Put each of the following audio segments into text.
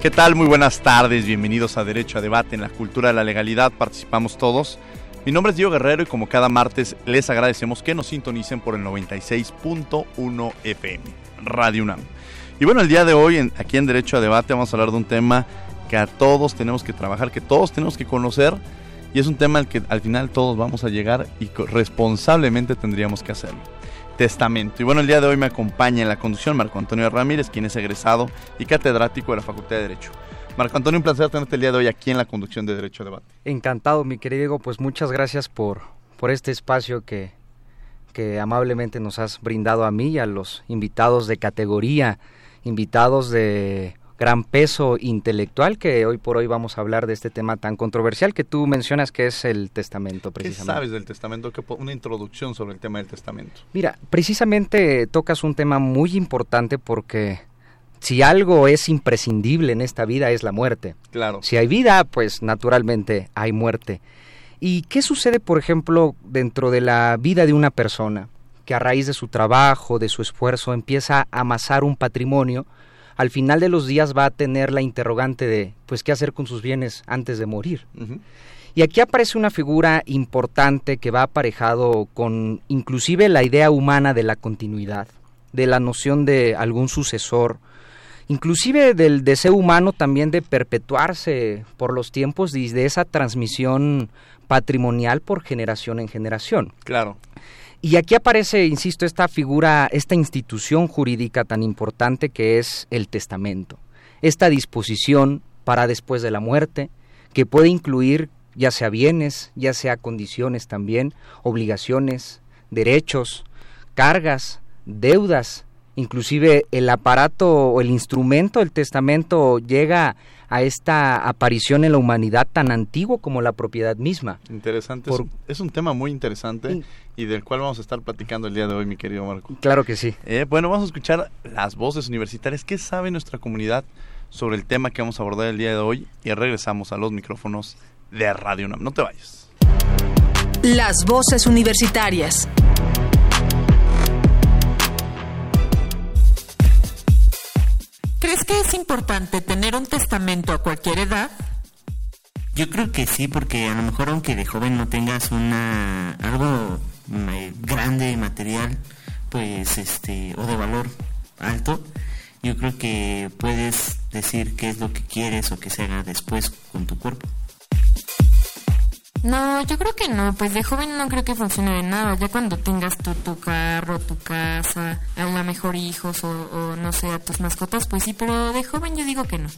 ¿Qué tal? Muy buenas tardes, bienvenidos a Derecho a Debate en la Cultura de la Legalidad, participamos todos. Mi nombre es Diego Guerrero y como cada martes les agradecemos que nos sintonicen por el 96.1 FM, Radio UNAM. Y bueno, el día de hoy aquí en Derecho a Debate vamos a hablar de un tema que a todos tenemos que trabajar, que todos tenemos que conocer y es un tema al que al final todos vamos a llegar y responsablemente tendríamos que hacerlo testamento. Y bueno, el día de hoy me acompaña en la conducción Marco Antonio Ramírez, quien es egresado y catedrático de la Facultad de Derecho. Marco Antonio, un placer tenerte el día de hoy aquí en la conducción de Derecho a Debate. Encantado, mi querido Diego, pues muchas gracias por, por este espacio que, que amablemente nos has brindado a mí y a los invitados de categoría, invitados de gran peso intelectual que hoy por hoy vamos a hablar de este tema tan controversial que tú mencionas que es el testamento precisamente. ¿Qué sabes del testamento? Una introducción sobre el tema del testamento. Mira, precisamente tocas un tema muy importante porque si algo es imprescindible en esta vida es la muerte. Claro. Si hay vida, pues naturalmente hay muerte. ¿Y qué sucede, por ejemplo, dentro de la vida de una persona que a raíz de su trabajo, de su esfuerzo, empieza a amasar un patrimonio? Al final de los días va a tener la interrogante de, pues, ¿qué hacer con sus bienes antes de morir? Y aquí aparece una figura importante que va aparejado con inclusive la idea humana de la continuidad, de la noción de algún sucesor, inclusive del deseo humano también de perpetuarse por los tiempos y de esa transmisión patrimonial por generación en generación. Claro. Y aquí aparece, insisto, esta figura, esta institución jurídica tan importante que es el testamento. Esta disposición para después de la muerte, que puede incluir ya sea bienes, ya sea condiciones también, obligaciones, derechos, cargas, deudas, inclusive el aparato o el instrumento del testamento llega a esta aparición en la humanidad tan antiguo como la propiedad misma. Interesante, es, un, tema muy interesante y del cual vamos a estar platicando el día de hoy, mi querido Marco. Claro que sí. Eh, bueno, vamos a escuchar las voces universitarias. ¿Qué sabe nuestra comunidad sobre el tema que vamos a abordar el día de hoy? Y regresamos a los micrófonos de Radio UNAM. No te vayas. Las voces universitarias. ¿Crees que es importante tener un testamento a cualquier edad? Yo creo que sí, porque a lo mejor aunque de joven no tengas algo grande material, pues este o de valor alto, yo creo que puedes decir qué es lo que quieres o que se haga después con tu cuerpo. No, yo creo que no, pues de joven no creo que funcione de nada, ya cuando tengas tu, tu carro, tu casa, a mejor hijos o, no sé, a tus mascotas, pues sí, pero de joven yo digo que no.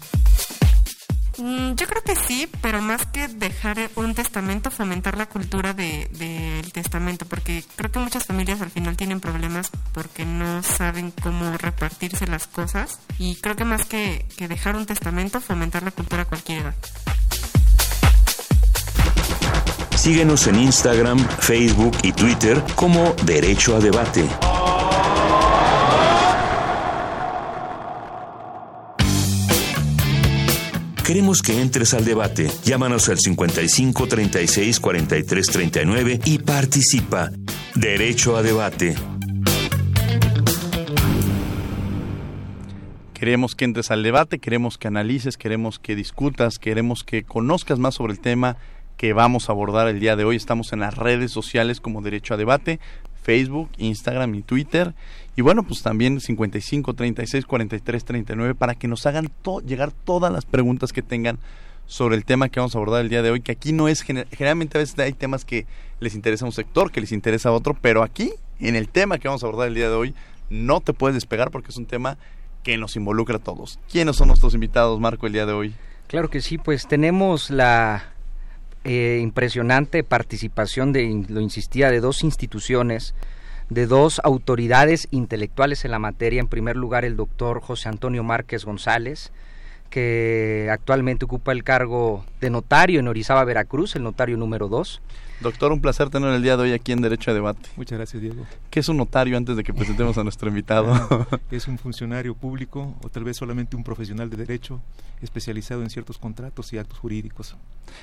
Mm, yo creo que sí, pero más que dejar un testamento, fomentar la cultura del de, testamento, porque creo que muchas familias al final tienen problemas porque no saben cómo repartirse las cosas y creo que más que, que dejar un testamento, fomentar la cultura a cualquier edad. Síguenos en Instagram, Facebook y Twitter como Derecho a Debate. Queremos que entres al debate. Llámanos al 55 36 43 39 y participa. Derecho a debate. Queremos que entres al debate, queremos que analices, queremos que discutas, queremos que conozcas más sobre el tema que vamos a abordar el día de hoy. Estamos en las redes sociales como Derecho a Debate, Facebook, Instagram y Twitter. Y bueno, pues también 55 36 43 39 para que nos hagan llegar todas las preguntas que tengan sobre el tema que vamos a abordar el día de hoy, que aquí no es, generalmente a veces hay temas que les interesa a un sector, que les interesa a otro, pero aquí, en el tema que vamos a abordar el día de hoy, no te puedes despegar porque es un tema que nos involucra a todos. ¿Quiénes son nuestros invitados, Marco, el día de hoy? Claro que sí, pues tenemos la eh, impresionante participación de, lo insistía, de dos instituciones, de dos autoridades intelectuales en la materia. En primer lugar, el doctor José Antonio Márquez González, que actualmente ocupa el cargo de notario en Orizaba, Veracruz, el notario número dos. Doctor, un placer tener el día de hoy aquí en Derecho a Debate. Muchas gracias, Diego. ¿Qué es un notario antes de que presentemos a nuestro invitado? es un funcionario público o tal vez solamente un profesional de derecho especializado en ciertos contratos y actos jurídicos.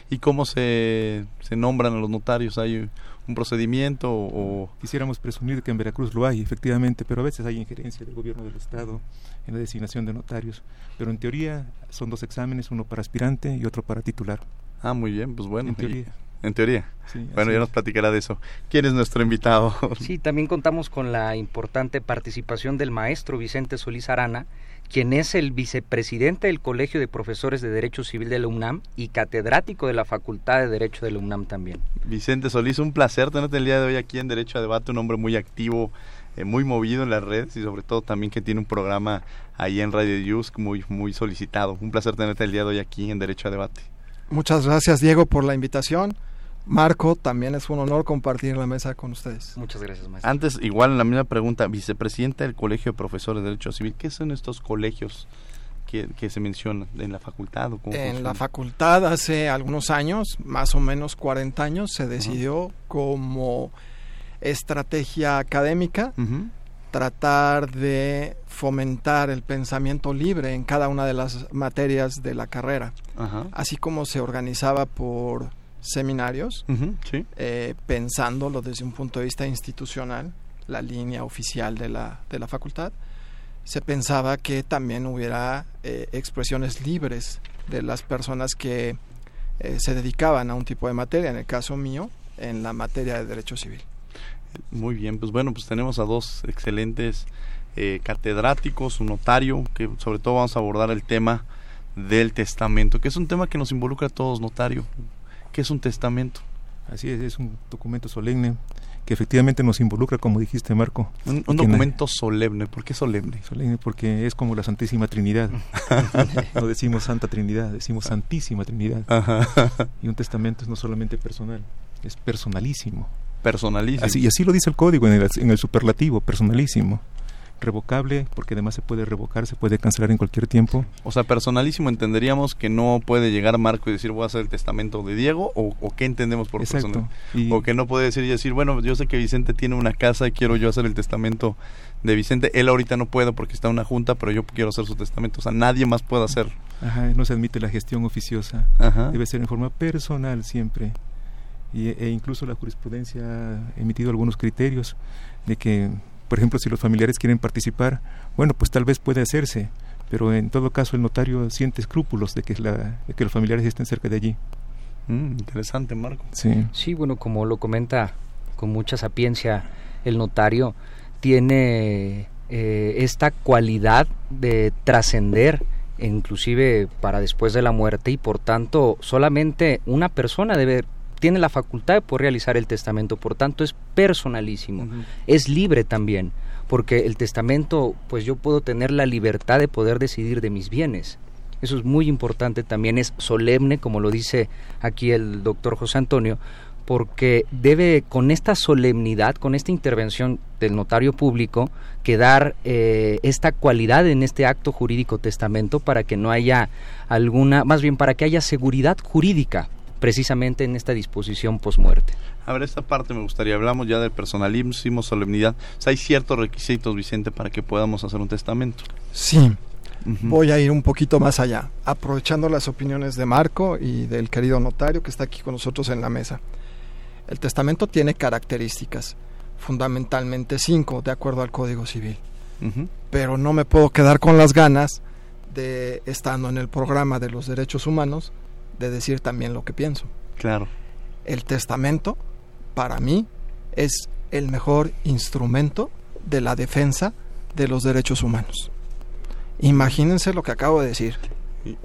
¿Y cómo se, se nombran a los notarios? ¿Hay un procedimiento o...? Quisiéramos presumir que en Veracruz lo hay, efectivamente, pero a veces hay injerencia del gobierno del Estado en la designación de notarios. Pero en teoría son dos exámenes, uno para aspirante y otro para titular. Ah, muy bien, pues bueno. En teoría. En teoría. bueno, ya nos platicará de eso. ¿Quién es nuestro invitado? Sí, también contamos con la importante participación del maestro Vicente Solís Arana, quien es el vicepresidente del Colegio de Profesores de Derecho Civil de la UNAM y catedrático de la Facultad de Derecho de la UNAM también. Vicente Solís, un placer tenerte el día de hoy aquí en Derecho a Debate, un hombre muy activo, eh, muy movido en las redes y sobre todo también que tiene un programa ahí en Radio Youth muy, muy solicitado. Un placer tenerte el día de hoy aquí en Derecho a Debate. Muchas gracias Diego por la invitación. Marco, también es un honor compartir la mesa con ustedes. Muchas gracias, maestro. Antes, igual la misma pregunta, vicepresidenta del Colegio de Profesores de Derecho Civil, ¿qué son estos colegios que, se mencionan en la facultad? O en la facultad hace algunos años, más o menos 40 años, se decidió como estrategia académica tratar de fomentar el pensamiento libre en cada una de las materias de la carrera, así como se organizaba por seminarios, eh, pensándolo desde un punto de vista institucional, la línea oficial de la, de la facultad, se pensaba que también hubiera eh, expresiones libres de las personas que eh, se dedicaban a un tipo de materia, en el caso mío, en la materia de derecho civil. Muy bien, pues bueno, pues tenemos a dos excelentes catedráticos, un notario, que sobre todo vamos a abordar el tema del testamento, que es un tema que nos involucra a todos, notario. ¿Qué es un testamento? Así es, es un documento solemne que efectivamente nos involucra, como dijiste, Marco. Un, documento solemne, ¿por qué solemne? Solemne porque es como la Santísima Trinidad. no decimos Santa Trinidad, decimos Santísima Trinidad. Y un testamento es no solamente personal, es personalísimo. Personalísimo. Así, y así lo dice el código en el, en el superlativo, personalísimo revocable, porque además se puede revocar, se puede cancelar en cualquier tiempo. O sea, personalísimo entenderíamos que no puede llegar Marco y decir voy a hacer el testamento de Diego, o, qué entendemos por personal. O que no puede decir y decir, bueno, yo sé que Vicente tiene una casa y quiero yo hacer el testamento de Vicente. Él ahorita no puede porque está en una junta, pero yo quiero hacer su testamento. O sea, nadie más puede hacerlo. Ajá, no se admite la gestión oficiosa. Debe ser en forma personal siempre. Y, e incluso la jurisprudencia ha emitido algunos criterios de que por ejemplo, si los familiares quieren participar, bueno, pues tal vez puede hacerse, pero en todo caso el notario siente escrúpulos de que, la, que los familiares estén cerca de allí. Mm, interesante, Marco. Sí. sí, bueno, como lo comenta con mucha sapiencia el notario, tiene eh, esta cualidad de trascender inclusive para después de la muerte y por tanto solamente una persona debe tiene la facultad de poder realizar el testamento, por tanto es personalísimo, es libre también, porque el testamento, pues yo puedo tener la libertad de poder decidir de mis bienes. Eso es muy importante también, es solemne, como lo dice aquí el doctor José Antonio, porque debe con esta solemnidad, con esta intervención del notario público, quedar eh, esta cualidad en este acto jurídico testamento para que no haya alguna, más bien para que haya seguridad jurídica precisamente en esta disposición posmuerte. A ver, esta parte me gustaría, hablamos ya del personalismo, solemnidad. O sea, hay ciertos requisitos, Vicente, para que podamos hacer un testamento. Sí, voy a ir un poquito más allá, aprovechando las opiniones de Marco y del querido notario que está aquí con nosotros en la mesa. El testamento tiene características, fundamentalmente cinco, de acuerdo al Código Civil. Pero no me puedo quedar con las ganas de, estando en el programa de los derechos humanos, de decir también lo que pienso. Claro. El testamento, para mí, es el mejor instrumento de la defensa de los derechos humanos. Imagínense lo que acabo de decir.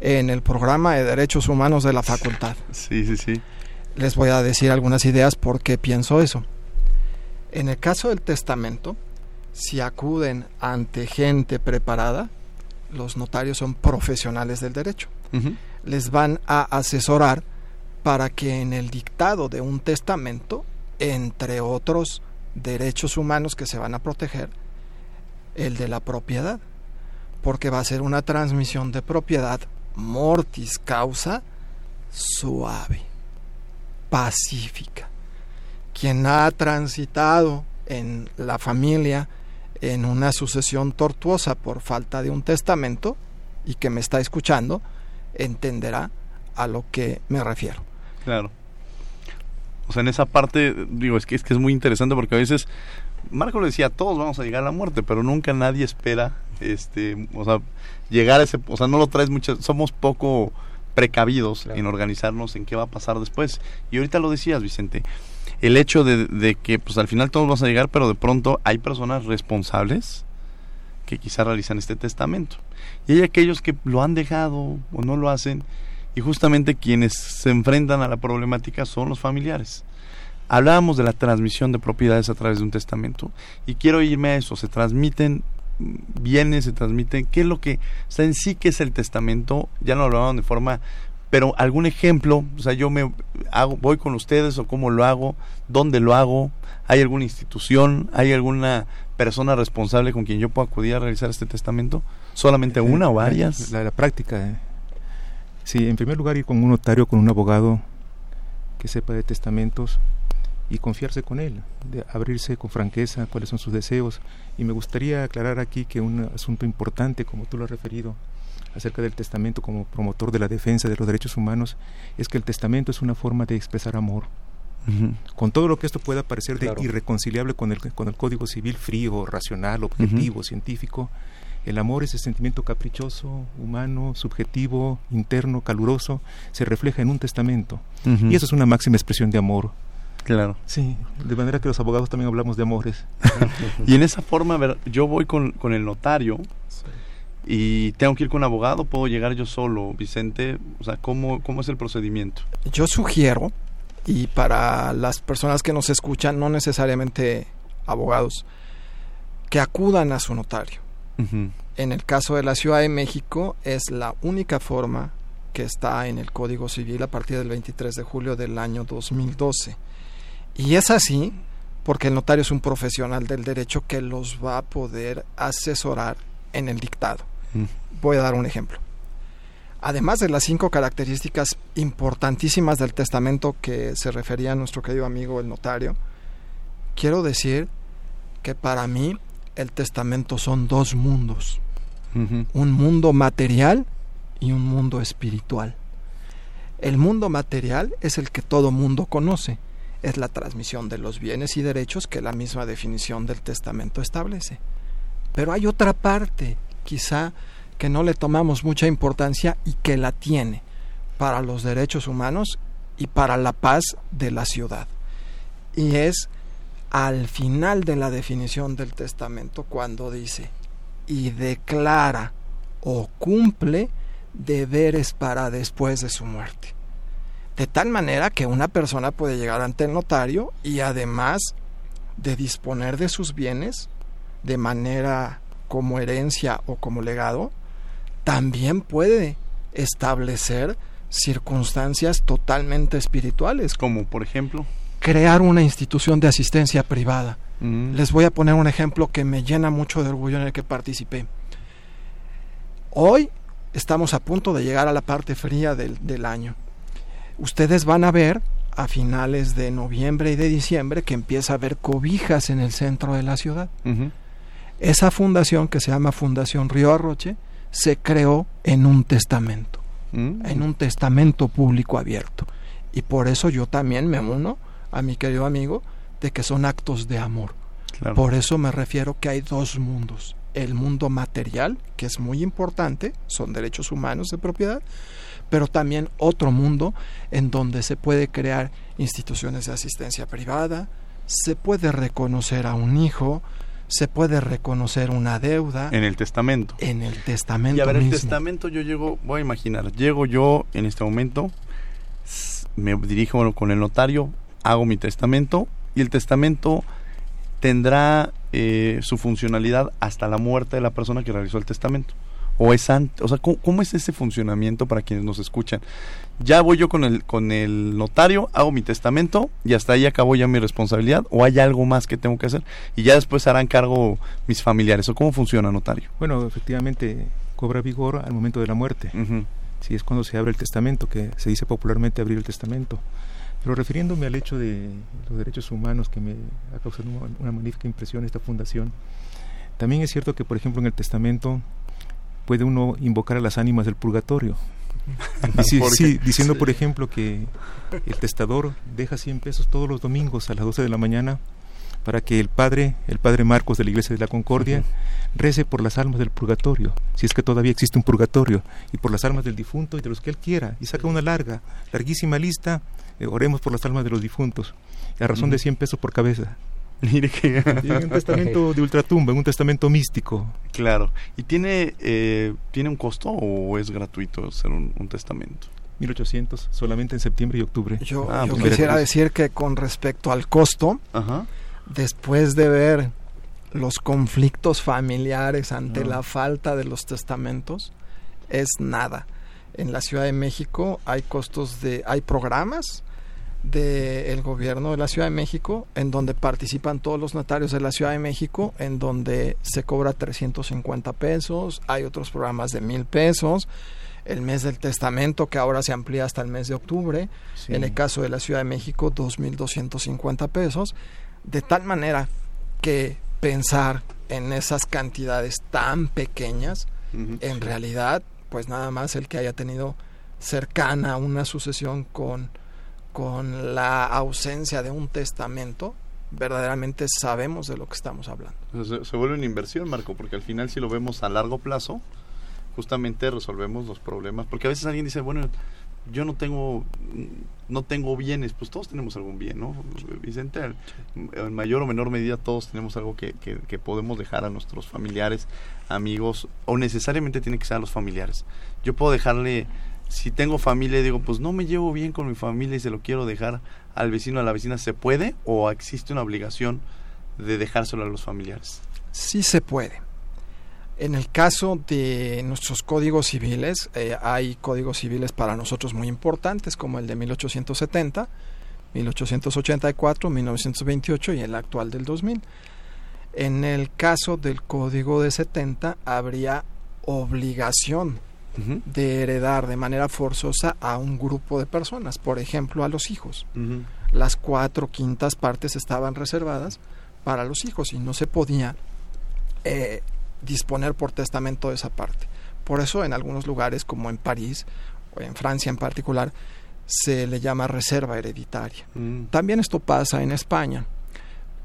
en el programa de Derechos Humanos de la facultad. Sí, sí, sí. Les voy a decir algunas ideas por qué pienso eso. En el caso del testamento, si acuden ante gente preparada, los notarios son profesionales del derecho. Les van a asesorar para que en el dictado de un testamento, entre otros derechos humanos que se van a proteger, el de la propiedad, porque va a ser una transmisión de propiedad mortis causa suave, pacífica. Quien ha transitado en la familia en una sucesión tortuosa por falta de un testamento y que me está escuchando, entenderá a lo que me refiero. Claro. O sea, en esa parte, digo, es que es, que es muy interesante porque a veces, Marco le decía, todos vamos a llegar a la muerte, pero nunca nadie espera, este, o sea, llegar a ese, o sea, no lo traes mucho, somos poco precavidos en organizarnos en qué va a pasar después. Y ahorita lo decías, Vicente, el hecho de, de, que pues al final todos vamos a llegar, pero de pronto hay personas responsables que quizá realizan este testamento. Y hay aquellos que lo han dejado o no lo hacen y justamente quienes se enfrentan a la problemática son los familiares. Hablábamos de la transmisión de propiedades a través de un testamento y quiero irme a eso, se transmiten bienes, se transmiten, qué es lo que, o sea, en sí que es el testamento, ya no lo hablaban de forma, pero algún ejemplo, o sea, yo me hago, voy con ustedes o cómo lo hago, dónde lo hago, hay alguna institución, hay alguna persona responsable con quien yo pueda acudir a realizar este testamento, solamente una o varias. La, la práctica, eh. Sí, en primer lugar ir con un notario, con un abogado que sepa de testamentos y confiarse con él, de abrirse con franqueza cuáles son sus deseos. Y me gustaría aclarar aquí que un asunto importante, como tú lo has referido, acerca del testamento como promotor de la defensa de los derechos humanos, es que el testamento es una forma de expresar amor. Con todo lo que esto pueda parecer de irreconciliable con el, con el código civil frío, racional, objetivo, científico, el amor, ese sentimiento caprichoso, humano, subjetivo, interno, caluroso, se refleja en un testamento. Y eso es una máxima expresión de amor. Claro. Sí, de manera que los abogados también hablamos de amores. y en esa forma, ver, yo voy con, con el notario y tengo que ir con un abogado, puedo llegar yo solo, Vicente, o sea, ¿cómo, cómo es el procedimiento? Yo sugiero, y para las personas que nos escuchan, no necesariamente abogados, que acudan a su notario en el caso de la Ciudad de México es la única forma que está en el Código Civil a partir del 23 de julio del año 2012. Y es así porque el notario es un profesional del derecho que los va a poder asesorar en el dictado. Voy a dar un ejemplo. Además de las cinco características importantísimas del testamento que se refería a nuestro querido amigo el notario, quiero decir que para mí el testamento son dos mundos, un mundo material y un mundo espiritual. El mundo material es el que todo mundo conoce, es la transmisión de los bienes y derechos que la misma definición del testamento establece. Pero hay otra parte, quizá que no le tomamos mucha importancia y que la tiene para los derechos humanos y para la paz de la ciudad. Y es al final de la definición del testamento cuando dice y declara o cumple deberes para después de su muerte. De tal manera que una persona puede llegar ante el notario y además de disponer de sus bienes de manera como herencia o como legado, también puede establecer circunstancias totalmente espirituales. Como por ejemplo crear una institución de asistencia privada. Mm. Les voy a poner un ejemplo que me llena mucho de orgullo en el que participé. Hoy estamos a punto de llegar a la parte fría del, año. Ustedes van a ver a finales de noviembre y de diciembre que empieza a haber cobijas en el centro de la ciudad. Esa fundación que se llama Fundación Río Arroche se creó en un testamento, mm. en un testamento público abierto. Y por eso yo también me uno a mi querido amigo de que son actos de amor. Por eso me refiero que hay dos mundos. El mundo material, que es muy importante, son derechos humanos de propiedad, pero también otro mundo en donde se puede crear instituciones de asistencia privada, se puede reconocer a un hijo, se puede reconocer una deuda. En el testamento. En el testamento. Y a ver, el testamento yo llego, voy a imaginar, llego yo en este momento, me dirijo con el notario, hago mi testamento y el testamento tendrá eh, su funcionalidad hasta la muerte de la persona que realizó el testamento. O es antes, o sea, ¿cómo, es ese funcionamiento para quienes nos escuchan? Ya voy yo con el, con el notario, hago mi testamento y hasta ahí acabó ya mi responsabilidad o hay algo más que tengo que hacer y ya después harán cargo mis familiares o cómo funciona notario. Bueno, efectivamente cobra vigor al momento de la muerte. Si es cuando se abre el testamento, que se dice popularmente abrir el testamento. Pero refiriéndome al hecho de los derechos humanos que me ha causado una magnífica impresión esta fundación, también es cierto que, por ejemplo, en el testamento puede uno invocar a las ánimas del purgatorio. sí, diciendo, por ejemplo, que el testador deja 100 pesos todos los domingos a las 12 de la mañana para que el padre, el padre Marcos de la Iglesia de la Concordia, rece por las almas del purgatorio, si es que todavía existe un purgatorio, y por las almas del difunto y de los que él quiera, y saca una larga, larguísima lista, eh, oremos por las almas de los difuntos, a razón de 100 pesos por cabeza. Mire que... en un testamento de ultratumba, un testamento místico. Claro. ¿Y tiene, eh, ¿tiene un costo o es gratuito hacer un, testamento? 1800, solamente en septiembre y octubre. Yo, ah, pues quisiera decir que con respecto al costo, después de ver los conflictos familiares ante ah. la falta de los testamentos, es nada. En la Ciudad de México hay costos de, hay programas del gobierno de la Ciudad de México, en donde participan todos los notarios de la Ciudad de México, en donde se cobra 350 pesos, hay otros programas de mil pesos, el mes del testamento que ahora se amplía hasta el mes de octubre, en el caso de la Ciudad de México 2.250 pesos, de tal manera que pensar en esas cantidades tan pequeñas, en realidad, pues nada más el que haya tenido cercana una sucesión con con la ausencia de un testamento, verdaderamente sabemos de lo que estamos hablando. Se, vuelve una inversión, Marco, porque al final si lo vemos a largo plazo, justamente resolvemos los problemas, porque a veces alguien dice, bueno, yo no tengo no tengo bienes, pues todos tenemos algún bien, ¿no? Vicente, en mayor o menor medida todos tenemos algo que, que, que, podemos dejar a nuestros familiares, amigos, o necesariamente tiene que ser a los familiares. Yo puedo dejarle si tengo familia y digo, pues no me llevo bien con mi familia y se lo quiero dejar al vecino, a la vecina, ¿se puede o existe una obligación de dejárselo a los familiares? Sí se puede. En el caso de nuestros códigos civiles, eh, hay códigos civiles para nosotros muy importantes, como el de 1870, 1884, 1928 y el actual del 2000. En el caso del código de 70, habría obligación de heredar de manera forzosa a un grupo de personas, por ejemplo a los hijos. Las cuatro quintas partes estaban reservadas para los hijos y no se podía eh, disponer por testamento de esa parte. Por eso en algunos lugares como en París o en Francia en particular se le llama reserva hereditaria. Mm. También esto pasa en España,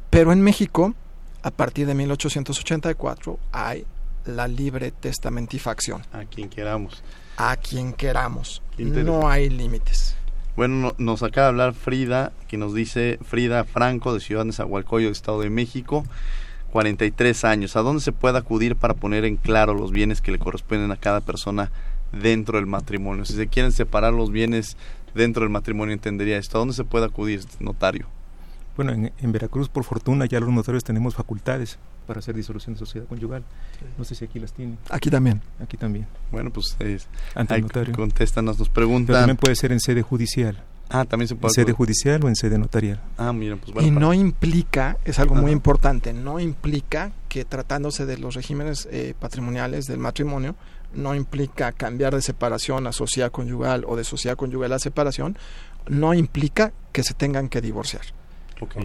pero en México a partir de 1884 hay la libre testamentifacción. A quien queramos. A quien queramos. No hay límites. Bueno, nos acaba de hablar Frida, que nos dice Frida Franco de Ciudad de Zahualcoyo, Estado de México, 43 años. ¿A dónde se puede acudir para poner en claro los bienes que le corresponden a cada persona dentro del matrimonio? Si se quieren separar los bienes dentro del matrimonio, entendería esto. ¿A dónde se puede acudir, notario? Bueno, en Veracruz, por fortuna, ya los notarios tenemos facultades para hacer disolución de sociedad conyugal. No sé si aquí las tiene. Aquí también. Aquí también. Bueno, pues es, ante el notario. Contéstanos, nos preguntan. también puede ser en sede judicial. Ah, también se puede. En sede judicial o en sede notarial. Ah, mira, pues bueno. Y no implica, es algo muy importante, no implica que tratándose de los regímenes eh, patrimoniales del matrimonio, no implica cambiar de separación a sociedad conyugal o de sociedad conyugal a separación, no implica que se tengan que divorciar.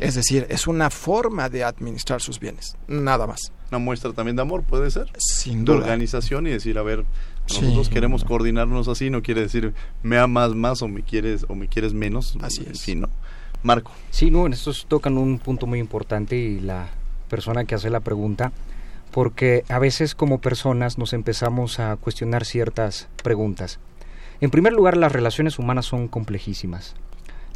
Es decir, es una forma de administrar sus bienes, nada más. Una muestra también de amor, puede ser. Sin duda. De organización y decir, a ver, nosotros queremos coordinarnos así, no quiere decir me amas más o me quieres o me quieres menos. Así es. Sí, ¿no? Marco. Sí, no, en estos tocan un punto muy importante y la persona que hace la pregunta, porque a veces como personas nos empezamos a cuestionar ciertas preguntas. En primer lugar, las relaciones humanas son complejísimas.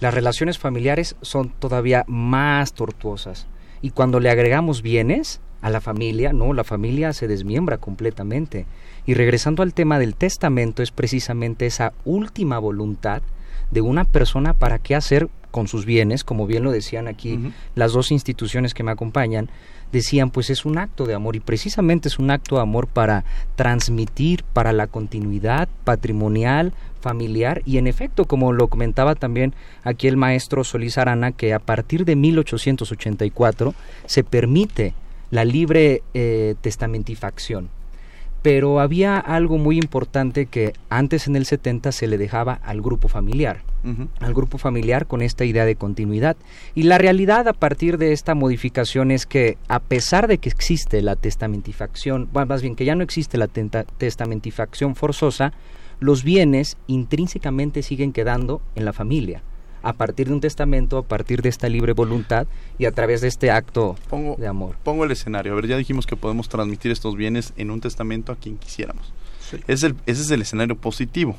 Las relaciones familiares son todavía más tortuosas. Y cuando le agregamos bienes a la familia, no, la familia se desmiembra completamente. Y regresando al tema del testamento, es precisamente esa última voluntad de una persona para qué hacer con sus bienes, como bien lo decían aquí las dos instituciones que me acompañan, decían pues es un acto de amor y precisamente es un acto de amor para transmitir para la continuidad patrimonial, familiar y en efecto como lo comentaba también aquí el maestro Solís Arana que a partir de 1884 se permite la libre eh, testamentifacción pero había algo muy importante que antes en el 70 se le dejaba al grupo familiar, al grupo familiar con esta idea de continuidad. Y la realidad a partir de esta modificación es que a pesar de que existe la testamentifacción, más bien que ya no existe la testamentifacción forzosa, los bienes intrínsecamente siguen quedando en la familia a partir de un testamento, a partir de esta libre voluntad y a través de este acto de amor. Pongo el escenario. A ver, ya dijimos que podemos transmitir estos bienes en un testamento a quien quisiéramos. ese es el escenario positivo.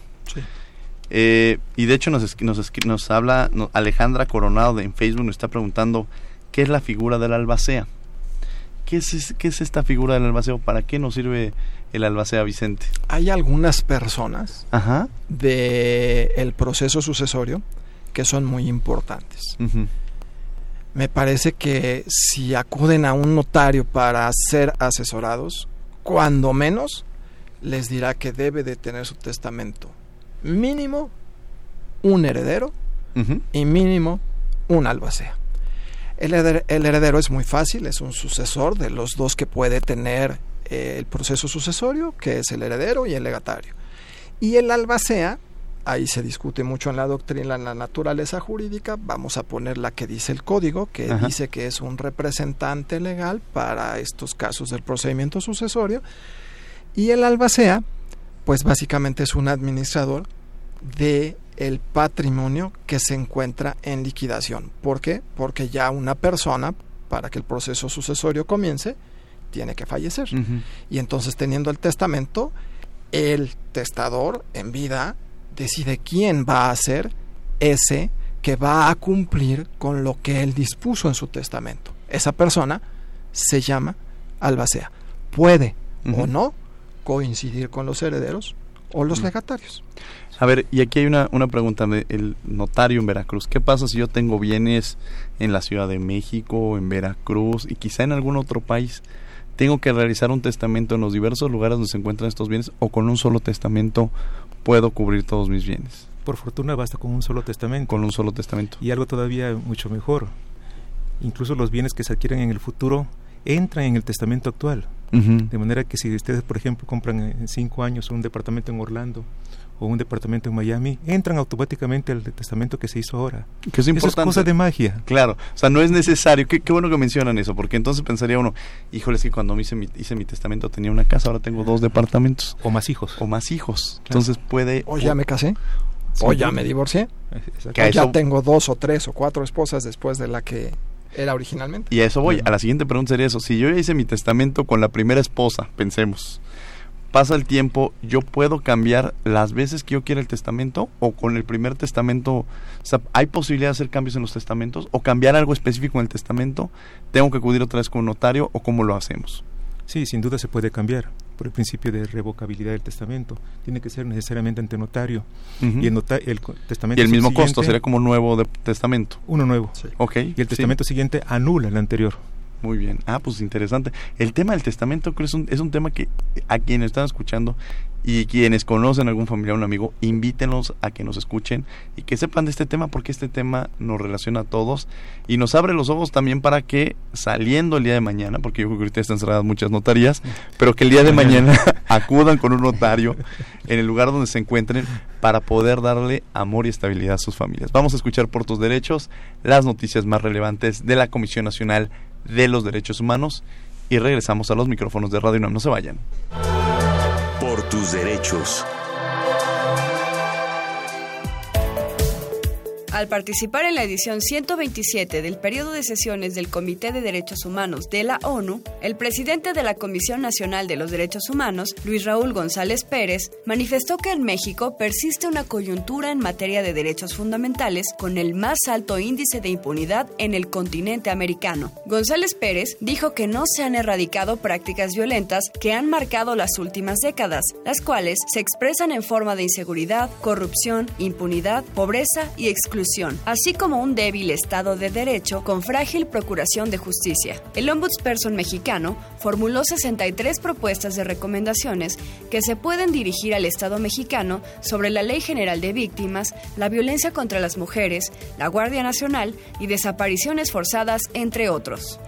Eh, y de hecho nos, nos, nos habla Alejandra Coronado de, en Facebook, nos está preguntando qué es la figura del albacea. ¿Qué es, ¿Qué es esta figura del albacea? ¿Para qué nos sirve el albacea Vicente? Hay algunas personas de el proceso sucesorio que son muy importantes. Me parece que si acuden a un notario para ser asesorados, cuando menos les dirá que debe de tener su testamento mínimo un heredero y mínimo un albacea. El heredero, es muy fácil, es un sucesor de los dos que puede tener eh, el proceso sucesorio, que es el heredero y el legatario. Y el albacea ahí se discute mucho en la doctrina, en la naturaleza jurídica, vamos a poner la que dice el código, que dice que es un representante legal para estos casos del procedimiento sucesorio, y el albacea, pues básicamente es un administrador de el patrimonio que se encuentra en liquidación. ¿Por qué? Porque ya una persona, para que el proceso sucesorio comience, tiene que fallecer. Y entonces teniendo el testamento, el testador en vida decide quién va a ser ese que va a cumplir con lo que él dispuso en su testamento. Esa persona se llama albacea. Puede o no coincidir con los herederos o los legatarios. A ver, y aquí hay una, una pregunta el notario en Veracruz. ¿Qué pasa si yo tengo bienes en la Ciudad de México, en Veracruz y quizá en algún otro país? ¿Tengo que realizar un testamento en los diversos lugares donde se encuentran estos bienes o con un solo testamento puedo cubrir todos mis bienes. Por fortuna basta con un solo testamento. Con un solo testamento. Y algo todavía mucho mejor. Incluso los bienes que se adquieren en el futuro entran en el testamento actual. De manera que si ustedes, por ejemplo, compran en cinco años un departamento en Orlando o un departamento en Miami, entran automáticamente al testamento que se hizo ahora. Que es importante. es cosa de magia. Claro, o sea, no es necesario. Qué, bueno que mencionan eso, porque entonces pensaría uno, híjole, es que cuando hice mi, hice mi testamento tenía una casa, ahora tengo dos departamentos. O más hijos. O más hijos. Entonces puede... O ya me casé. o ya me divorcié. Que ya tengo dos o tres o cuatro esposas después de la que era originalmente. Y a eso voy. A la siguiente pregunta sería eso. Si yo ya hice mi testamento con la primera esposa, pensemos pasa el tiempo, yo puedo cambiar las veces que yo quiera el testamento o con el primer testamento, o sea, hay posibilidad de hacer cambios en los testamentos o cambiar algo específico en el testamento, tengo que acudir otra vez con un notario o cómo lo hacemos. Sí, sin duda se puede cambiar por el principio de revocabilidad del testamento. Tiene que ser necesariamente ante notario. y, el, el, testamento y el mismo costo sería como nuevo de testamento. Uno nuevo. Sí. y el testamento siguiente anula el anterior. Muy bien. Ah, pues interesante. El tema del testamento creo es un, es un tema que a quienes están escuchando y quienes conocen a algún familiar o un amigo, invítenlos a que nos escuchen y que sepan de este tema porque este tema nos relaciona a todos y nos abre los ojos también para que saliendo el día de mañana, porque yo creo que ahorita están cerradas muchas notarías, pero que el día de mañana acudan con un notario en el lugar donde se encuentren para poder darle amor y estabilidad a sus familias. Vamos a escuchar por tus derechos las noticias más relevantes de la Comisión Nacional de los Derechos Humanos y regresamos a los micrófonos de Radio UNAM. No se vayan. Por tus derechos. Al participar en la edición 127 del periodo de sesiones del Comité de Derechos Humanos de la ONU, El presidente de la Comisión Nacional de los Derechos Humanos, Luis Raúl González Pérez, manifestó que en México persiste una coyuntura en materia de derechos fundamentales con el más alto índice de impunidad en el continente americano. González Pérez dijo que no se han erradicado prácticas violentas que han marcado las últimas décadas, las cuales se expresan en forma de inseguridad, corrupción, impunidad, pobreza y exclusión, así como un débil Estado de Derecho con frágil procuración de justicia. El ombudsperson mexicano formuló 63 propuestas de recomendaciones que se pueden dirigir al Estado mexicano sobre la Ley General de Víctimas, la violencia contra las mujeres, la Guardia Nacional y desapariciones forzadas, entre otros.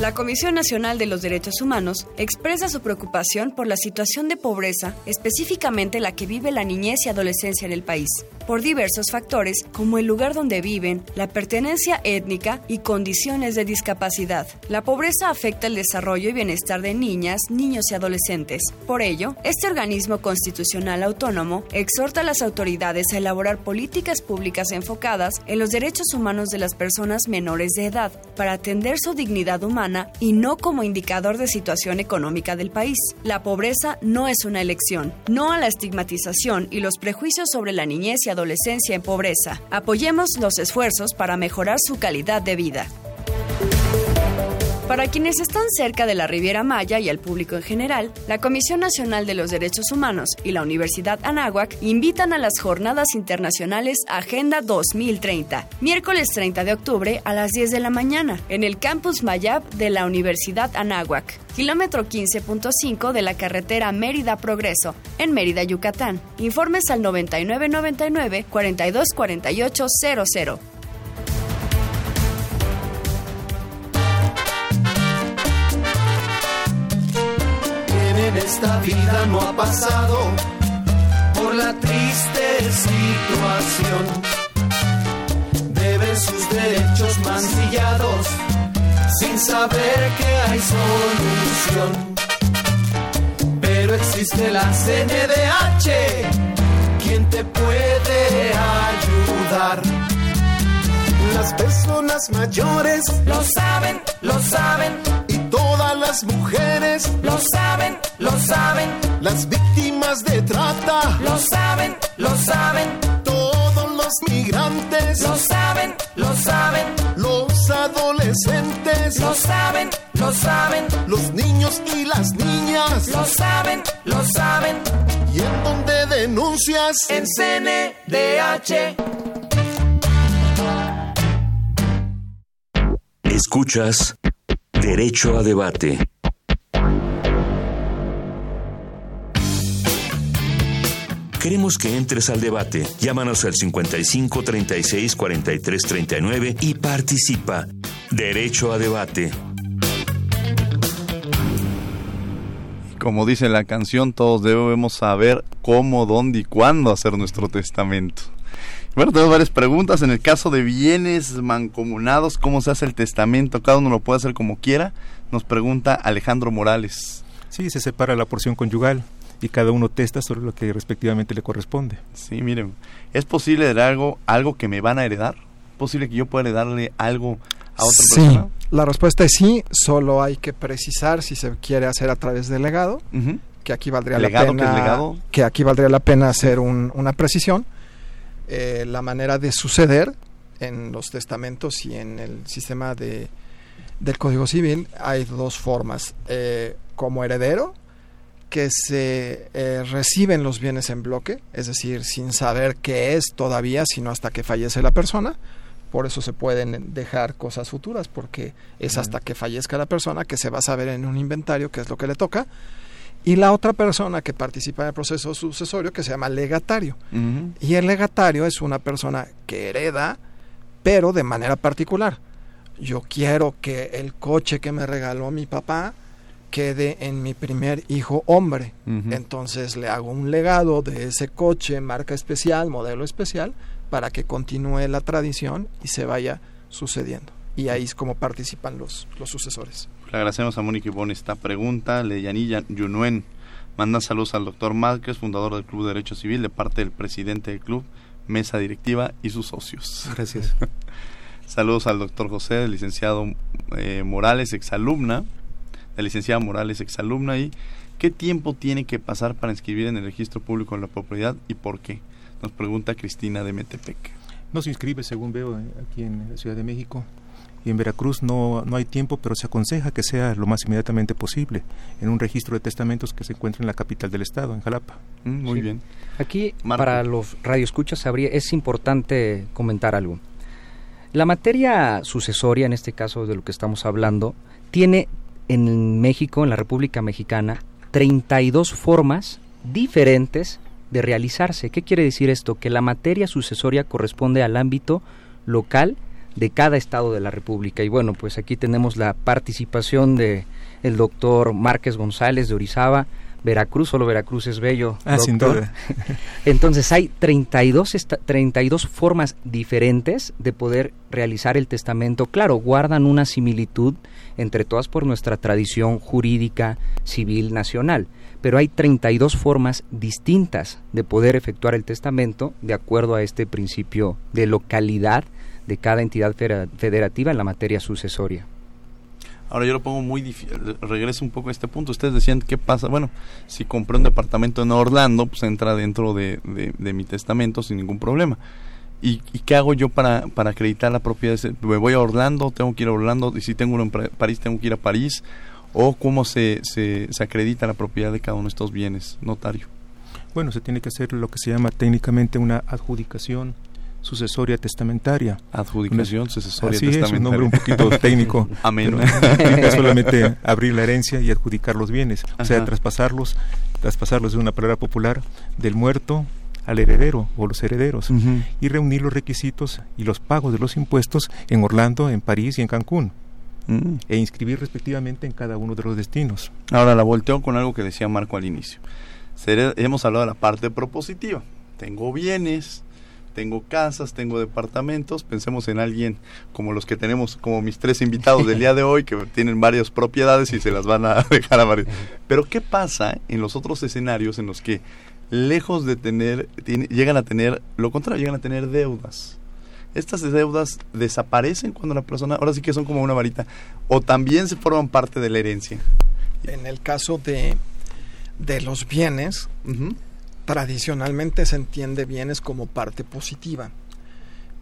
La Comisión Nacional de los Derechos Humanos expresa su preocupación por la situación de pobreza, específicamente la que vive la niñez y adolescencia en el país, por diversos factores como el lugar donde viven, la pertenencia étnica y condiciones de discapacidad. La pobreza afecta el desarrollo y bienestar de niñas, niños y adolescentes. Por ello, este organismo constitucional autónomo exhorta a las autoridades a elaborar políticas públicas enfocadas en los derechos humanos de las personas menores de edad para atender su dignidad humana y no como indicador de situación económica del país. La pobreza no es una elección. No a la estigmatización y los prejuicios sobre la niñez y adolescencia en pobreza. Apoyemos los esfuerzos para mejorar su calidad de vida. Para quienes están cerca de la Riviera Maya y al público en general, la Comisión Nacional de los Derechos Humanos y la Universidad Anáhuac invitan a las Jornadas Internacionales Agenda 2030, miércoles 30 de octubre a las 10 de la mañana, en el campus Mayab de la Universidad Anáhuac, kilómetro 15.5 de la carretera Mérida Progreso, en Mérida, Yucatán. Informes al 9999 424800. Esta vida no ha pasado por la triste situación de ver sus derechos mancillados sin saber que hay solución. Pero existe la CNDH, quien te puede ayudar. Las personas mayores lo saben, lo saben las mujeres lo saben, lo saben. Las víctimas de trata lo saben, lo saben. Todos los migrantes lo saben, lo saben. Los adolescentes lo saben, lo saben. Los niños y las niñas lo saben, lo saben. ¿Y en dónde denuncias? En CNDH. Escuchas Derecho a debate. Queremos que entres al debate. Llámanos al 55 36 43 39 y participa. Derecho a debate. Como dice la canción, todos debemos saber cómo, dónde y cuándo hacer nuestro testamento. Bueno, tenemos varias preguntas. En el caso de bienes mancomunados, ¿cómo se hace el testamento? Cada uno lo puede hacer como quiera. Nos pregunta Alejandro Morales. Sí, se separa la porción conyugal y cada uno testa sobre lo que respectivamente le corresponde. Sí, miren, ¿es posible heredar algo, algo que me van a heredar? ¿Es posible que yo pueda heredarle algo a otra sí, La respuesta es sí, solo hay que precisar si se quiere hacer a través del legado, que aquí valdría la pena que, aquí valdría la pena hacer una precisión eh, la manera de suceder en los testamentos y en el sistema de, del Código Civil hay dos formas. Eh, como heredero, que se eh, reciben los bienes en bloque, es decir, sin saber qué es todavía, sino hasta que fallece la persona. Por eso se pueden dejar cosas futuras, porque es hasta que fallezca la persona que se va a saber en un inventario qué es lo que le toca y la otra persona que participa en el proceso sucesorio que se llama legatario. Y el legatario es una persona que hereda, pero de manera particular. Yo quiero que el coche que me regaló mi papá quede en mi primer hijo hombre. Entonces le hago un legado de ese coche, marca especial, modelo especial, para que continúe la tradición y se vaya sucediendo. Y ahí es como participan los, los sucesores. Le agradecemos a Mónica Ivonne esta pregunta. Leyanilla Yunuen manda saludos al doctor Márquez, fundador del Club de Derecho Civil, de parte del presidente del club, mesa directiva y sus socios. Gracias. Saludos al doctor José, el licenciado eh, Morales, exalumna, la licenciada Morales, exalumna, y qué tiempo tiene que pasar para inscribir en el registro público de la propiedad y por qué. Nos pregunta Cristina de Metepec. No se inscribe, según veo, eh, aquí en la Ciudad de México. Y en Veracruz no, no hay tiempo, pero se aconseja que sea lo más inmediatamente posible en un registro de testamentos que se encuentra en la capital del estado, en Jalapa. Mm, muy bien. Aquí, para los radioescuchas, es importante comentar algo. La materia sucesoria, en este caso de lo que estamos hablando, tiene en México, en la República Mexicana, 32 formas diferentes de realizarse. ¿Qué quiere decir esto? Que la materia sucesoria corresponde al ámbito local de cada estado de la República. Y bueno, pues aquí tenemos la participación de el doctor Márquez González de Orizaba, Veracruz, solo Veracruz es bello. Ah, sin duda. Entonces hay 32, 32 formas diferentes de poder realizar el testamento. Claro, guardan una similitud entre todas por nuestra tradición jurídica civil nacional pero hay 32 formas distintas de poder efectuar el testamento de acuerdo a este principio de localidad de cada entidad federativa en la materia sucesoria. Ahora yo lo pongo muy difícil, regreso un poco a este punto. Ustedes decían, ¿qué pasa? Bueno, si compré un departamento en Orlando, pues entra dentro de, mi testamento sin ningún problema. ¿Y, qué hago yo para, para acreditar la propiedad? ¿Me voy a Orlando? ¿Tengo que ir a Orlando? Y si tengo uno en París, ¿tengo que ir a París? o cómo se, se, acredita la propiedad de cada uno de estos bienes, notario? Bueno, se tiene que hacer lo que se llama técnicamente una adjudicación sucesoria testamentaria. Adjudicación sucesoria Así testamentaria. es, un nombre un poquito técnico. Amén. solamente abrir la herencia y adjudicar los bienes, o sea, traspasarlos, traspasarlos de una palabra popular del muerto al heredero o los herederos y reunir los requisitos y los pagos de los impuestos en Orlando, en París y en Cancún. Mm. e inscribir respectivamente en cada uno de los destinos. Ahora la volteo con algo que decía Marco al inicio. hemos hablado de la parte propositiva. Tengo bienes, tengo casas, tengo departamentos. Pensemos en alguien como los que tenemos, como mis tres invitados del día de hoy, que tienen varias propiedades y se las van a dejar a varios. Pero ¿qué pasa en los otros escenarios en los que, lejos de tener, llegan a tener, lo contrario, llegan a tener deudas? estas deudas desaparecen cuando la persona, ahora sí que son como una varita, o también se forman parte de la herencia. En el caso de, de los bienes, tradicionalmente se entiende bienes como parte positiva.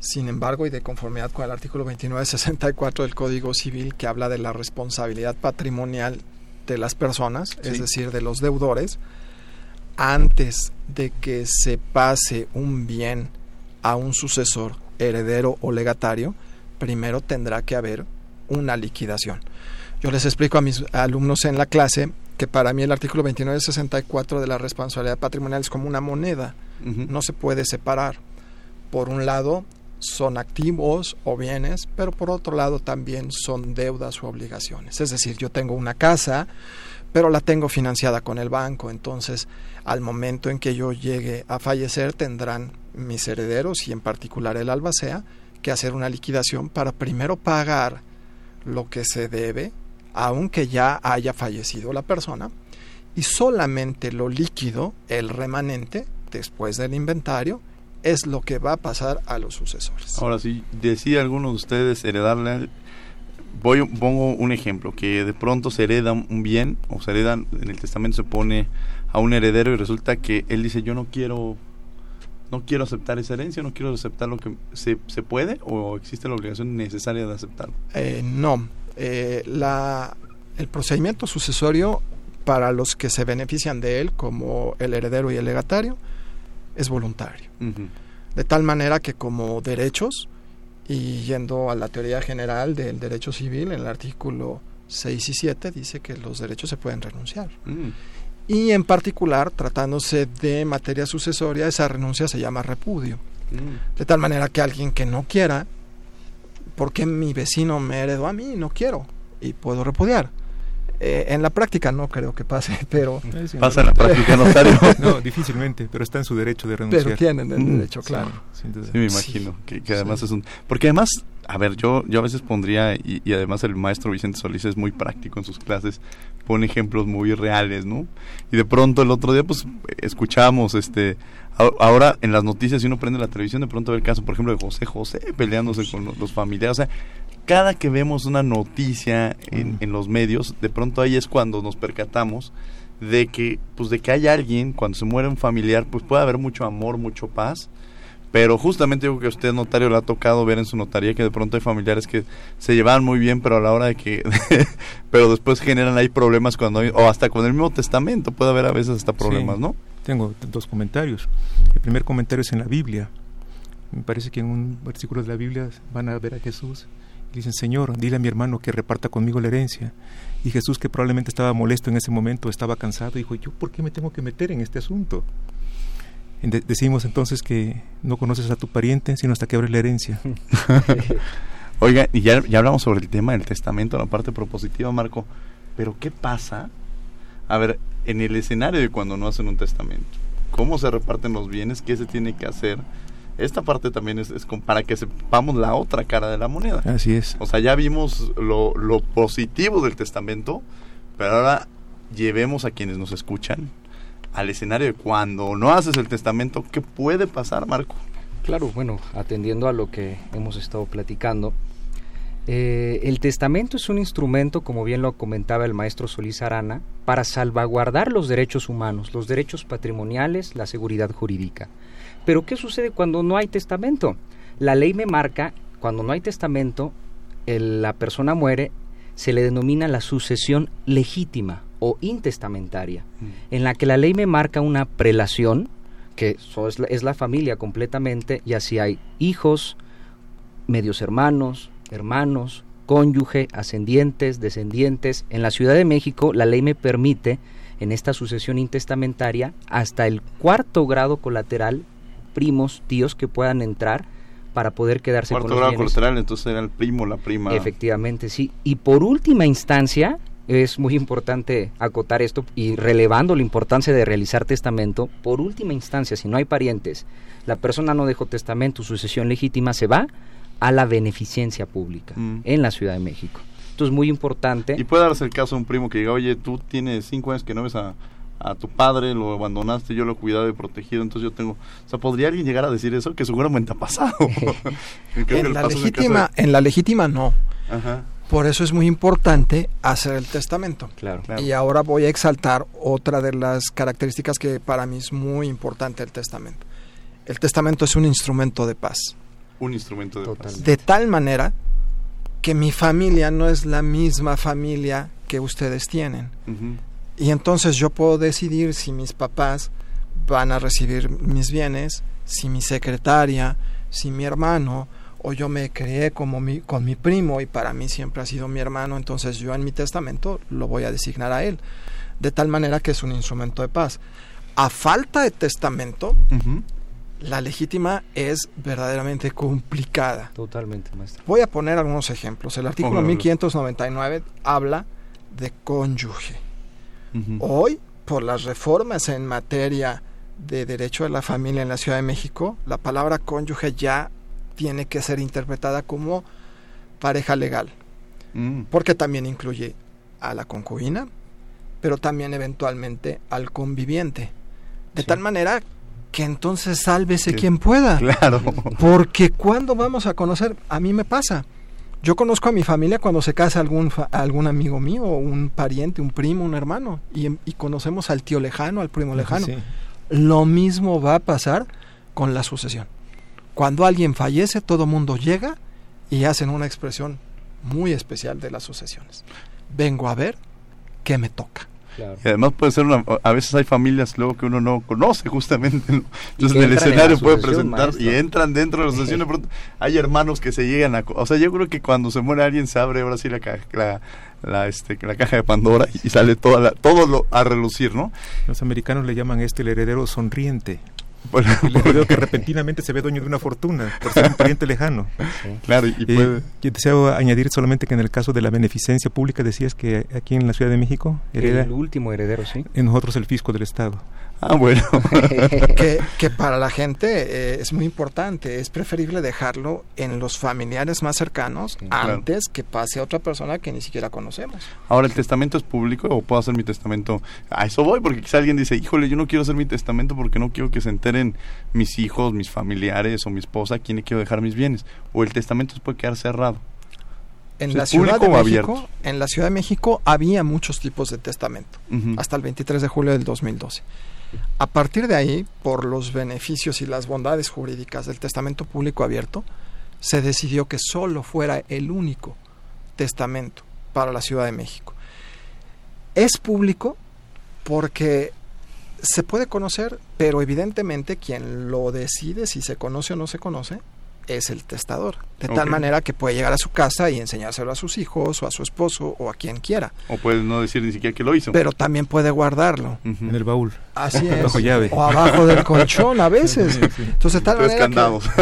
Sin embargo, y de conformidad con el artículo 2964 del Código Civil que habla de la responsabilidad patrimonial de las personas, es decir, de los deudores, antes de que se pase un bien a un sucesor heredero o legatario, primero tendrá que haber una liquidación. Yo les explico a mis alumnos en la clase que para mí el artículo 2964 de la responsabilidad patrimonial es como una moneda, no se puede separar. Por un lado son activos o bienes, pero por otro lado también son deudas o obligaciones. Es decir, yo tengo una casa, pero la tengo financiada con el banco, entonces al momento en que yo llegue a fallecer tendrán mis herederos y en particular el albacea que hacer una liquidación para primero pagar lo que se debe, aunque ya haya fallecido la persona, y solamente lo líquido, el remanente, después del inventario, es lo que va a pasar a los sucesores. Ahora, si decía alguno de ustedes heredarle, voy, pongo un ejemplo, que de pronto se hereda un bien, o se hereda, en el testamento se pone a un heredero y resulta que él dice, yo no quiero no quiero aceptar esa herencia, no quiero aceptar lo que se, se puede o existe la obligación necesaria de aceptarlo? Eh, no, eh, la, el procedimiento sucesorio para los que se benefician de él, como el heredero y el legatario, es voluntario. De tal manera que como derechos, y yendo a la teoría general del derecho civil, en el artículo 6 y 7 dice que los derechos se pueden renunciar. Mm y en particular, tratándose de materia sucesoria, esa renuncia se llama repudio. Mm. De tal manera que alguien que no quiera, porque mi vecino me heredó a mí, no quiero, y puedo repudiar. Eh, en la práctica no creo que pase, pero... Pasa en la práctica, notario. no, difícilmente, pero está en su derecho de renunciar. Pero tienen el derecho, claro. Sí, me imagino, que, además es un... Porque además a ver, yo, yo a veces pondría, y, y, además el maestro Vicente Solís es muy práctico en sus clases, pone ejemplos muy reales, ¿no? Y de pronto el otro día, pues, escuchamos, este, ahora en las noticias, si uno prende la televisión, de pronto ve el caso, por ejemplo, de José José peleándose con los, familiares, o sea, cada que vemos una noticia en, en los medios, de pronto ahí es cuando nos percatamos de que, pues, de que hay alguien, cuando se muere un familiar, pues puede haber mucho amor, mucho paz, pero justamente digo que a usted, notario, le ha tocado ver en su notaría que de pronto hay familiares que se llevan muy bien, pero a la hora de que... pero después generan ahí problemas cuando hay... O hasta con el mismo testamento puede haber a veces hasta problemas, ¿no? Tengo dos comentarios. El primer comentario es en la Biblia. Me parece que en un versículo de la Biblia van a ver a Jesús y dicen, Señor, dile a mi hermano que reparta conmigo la herencia. Y Jesús, que probablemente estaba molesto en ese momento, estaba cansado, dijo, ¿yo por qué me tengo que meter en este asunto? Decimos entonces que no conoces a tu pariente sino hasta que abres la herencia. Oiga, y ya, ya hablamos sobre el tema del testamento, la parte propositiva, Marco, pero ¿qué pasa? A ver, en el escenario de cuando no hacen un testamento, ¿cómo se reparten los bienes? ¿Qué se tiene que hacer? Esta parte también es, es para que sepamos la otra cara de la moneda. Así es. O sea, ya vimos lo, lo positivo del testamento, pero ahora llevemos a quienes nos escuchan al escenario de cuando no haces el testamento, ¿qué puede pasar, Marco? Claro, bueno, atendiendo a lo que hemos estado platicando, eh, el testamento es un instrumento, como bien lo comentaba el maestro Solís Arana, para salvaguardar los derechos humanos, los derechos patrimoniales, la seguridad jurídica. Pero ¿qué sucede cuando no hay testamento? La ley me marca, cuando no hay testamento, la persona muere, se le denomina la sucesión legítima o intestamentaria, mm. en la que la ley me marca una prelación, que es, la, familia completamente, y así hay hijos, medios hermanos, hermanos, cónyuge, ascendientes, descendientes. En la Ciudad de México la ley me permite, en esta sucesión intestamentaria, hasta el cuarto grado colateral, primos, tíos que puedan entrar para poder quedarse cuarto con los grado colateral, entonces era el primo, la prima. Efectivamente, sí. Y por última instancia, es muy importante acotar esto y relevando la importancia de realizar testamento, por última instancia, si no hay parientes, la persona no dejó testamento, sucesión legítima se va a la beneficencia pública mm. en la Ciudad de México. Esto es muy importante. Y puede darse el caso de un primo que diga, oye, tú tienes cinco años que no ves a, a tu padre, lo abandonaste, yo lo he cuidado y protegido, entonces yo tengo... O sea, ¿podría alguien llegar a decir eso? Que seguramente ha pasado. en, la legítima, en la legítima no. Ajá. Por eso es muy importante hacer el testamento. Claro, Y ahora voy a exaltar otra de las características que para mí es muy importante el testamento. El testamento es un instrumento de paz. Un instrumento de paz. De tal manera que mi familia no es la misma familia que ustedes tienen. Y entonces yo puedo decidir si mis papás van a recibir mis bienes, si mi secretaria, si mi hermano, o yo me crié como mi, con mi primo y para mí siempre ha sido mi hermano, entonces yo en mi testamento lo voy a designar a él, de tal manera que es un instrumento de paz. A falta de testamento, la legítima es verdaderamente complicada. Totalmente, maestro. Voy a poner algunos ejemplos. El artículo 1599 habla de cónyuge. Hoy, por las reformas en materia de derecho a la familia en la Ciudad de México, la palabra cónyuge ya tiene que ser interpretada como pareja legal, mm. porque también incluye a la concubina, pero también eventualmente al conviviente. De tal manera que entonces sálvese quien pueda. Claro. Porque cuando vamos a conocer, a mí me pasa. Yo conozco a mi familia cuando se casa algún, algún amigo mío, un pariente, un primo, un hermano, y, conocemos al tío lejano, al primo lejano. Lo mismo va a pasar con la sucesión. Cuando alguien fallece, todo mundo llega y hacen una expresión muy especial de las sucesiones. Vengo a ver qué me toca. Y además puede ser una, a veces hay familias luego que uno no conoce justamente, entonces en el escenario puede presentar y entran dentro de la sucesión, pronto hay hermanos que se llegan a, o sea, yo creo que cuando se muere alguien se abre ahora sí la, la, la, este, la caja de Pandora y sale toda la, todo lo a relucir, ¿no? Los americanos le llaman este el heredero sonriente. Y que repentinamente se ve dueño de una fortuna por ser un pariente lejano. Claro, y puede... yo deseo añadir solamente que en el caso de la beneficencia pública decías que aquí en la Ciudad de México hereda... El último heredero, sí. En nosotros el fisco del Estado. Ah, bueno. que, que, para la gente eh, es muy importante. Es preferible dejarlo en los familiares más cercanos antes que pase a otra persona que ni siquiera conocemos. Ahora, ¿el testamento es público o puedo hacer mi testamento? A eso voy, porque quizá alguien dice, híjole, yo no quiero hacer mi testamento porque no quiero que se enteren mis hijos, mis familiares o mi esposa a quién le quiero dejar mis bienes. O el testamento puede quedar cerrado. En la, Ciudad de México, en la Ciudad de México había muchos tipos de testamento, hasta el 23 de julio del 2012. A partir de ahí, por los beneficios y las bondades jurídicas del testamento público abierto, se decidió que solo fuera el único testamento para la Ciudad de México. Es público porque se puede conocer, pero evidentemente quien lo decide si se conoce o no se conoce es el testador. De tal manera que puede llegar a su casa y enseñárselo a sus hijos o a su esposo o a quien quiera. O puede no decir ni siquiera que lo hizo. Pero también puede guardarlo. En el baúl. Así es. Bajo llave. O abajo del colchón a veces. Entonces, tal Tres candados.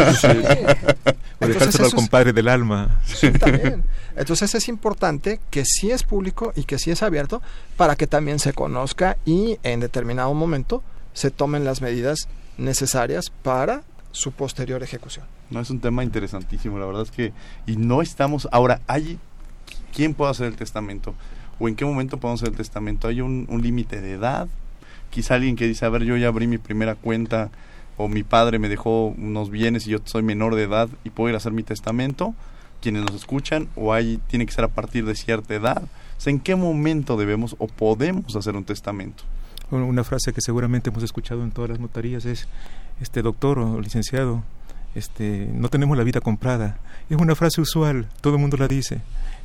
Que... al compadre del alma. Sí, también. Entonces es importante que sí es público y que sí es abierto para que también se conozca y en determinado momento se tomen las medidas necesarias para su posterior ejecución. No, es un tema interesantísimo, la verdad es que... Y no estamos... Ahora, ¿hay quién puede hacer el testamento? ¿O en qué momento podemos hacer el testamento? ¿Hay un, límite de edad? Quizá alguien que dice, a ver, yo ya abrí mi primera cuenta o mi padre me dejó unos bienes y yo soy menor de edad y puedo ir a hacer mi testamento, quienes nos escuchan, o hay, tiene que ser a partir de cierta edad. O sea, ¿en qué momento debemos o podemos hacer un testamento? Una frase que seguramente hemos escuchado en todas las notarías es, este doctor o licenciado, este, no tenemos la vida comprada. Es una frase usual, todo el mundo la dice.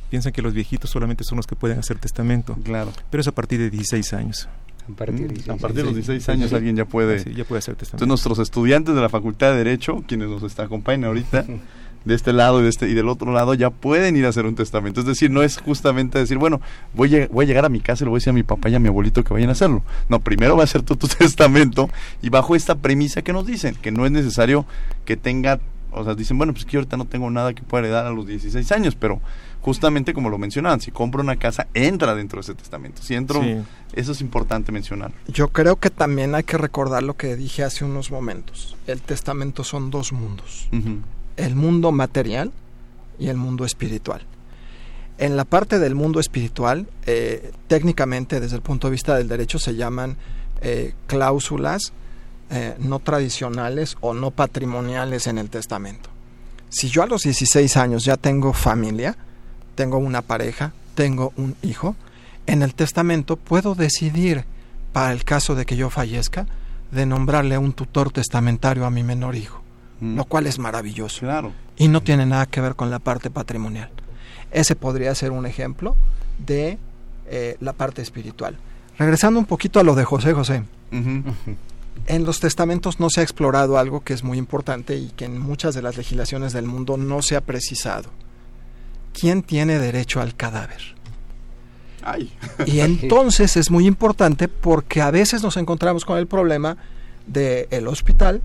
Piensan que los viejitos solamente son los que pueden hacer testamento. Claro. Pero es a partir de 16 años. A partir de, 16, mm, los 16 años alguien ya puede, ya puede hacer testamento. Entonces nuestros estudiantes de la Facultad de Derecho, quienes nos está acompañan ahorita, de este lado y, de este, y del otro lado ya pueden ir a hacer un testamento. Es decir, no es justamente decir, bueno, voy a, voy a llegar a mi casa y le voy a decir a mi papá y a mi abuelito que vayan a hacerlo. No, primero va a ser tu, tu testamento y bajo esta premisa que nos dicen, que no es necesario que tenga, o sea, dicen, bueno, pues que ahorita no tengo nada que pueda heredar a los 16 años, pero justamente como lo mencionaban, si compro una casa, entra dentro de ese testamento. Si entro, eso es importante mencionar. Yo creo que también hay que recordar lo que dije hace unos momentos. El testamento son dos mundos el mundo material y el mundo espiritual. En la parte del mundo espiritual, eh, técnicamente desde el punto de vista del derecho se llaman eh, cláusulas eh, no tradicionales o no patrimoniales en el testamento. Si yo a los 16 años ya tengo familia, tengo una pareja, tengo un hijo, en el testamento puedo decidir, para el caso de que yo fallezca, de nombrarle un tutor testamentario a mi menor hijo lo cual es maravilloso. Claro. Y no tiene nada que ver con la parte patrimonial. Ese podría ser un ejemplo de eh, la parte espiritual. Regresando un poquito a lo de José José. En los testamentos no se ha explorado algo que es muy importante y que en muchas de las legislaciones del mundo no se ha precisado. ¿Quién tiene derecho al cadáver? Ay. Y entonces es muy importante porque a veces nos encontramos con el problema del el hospital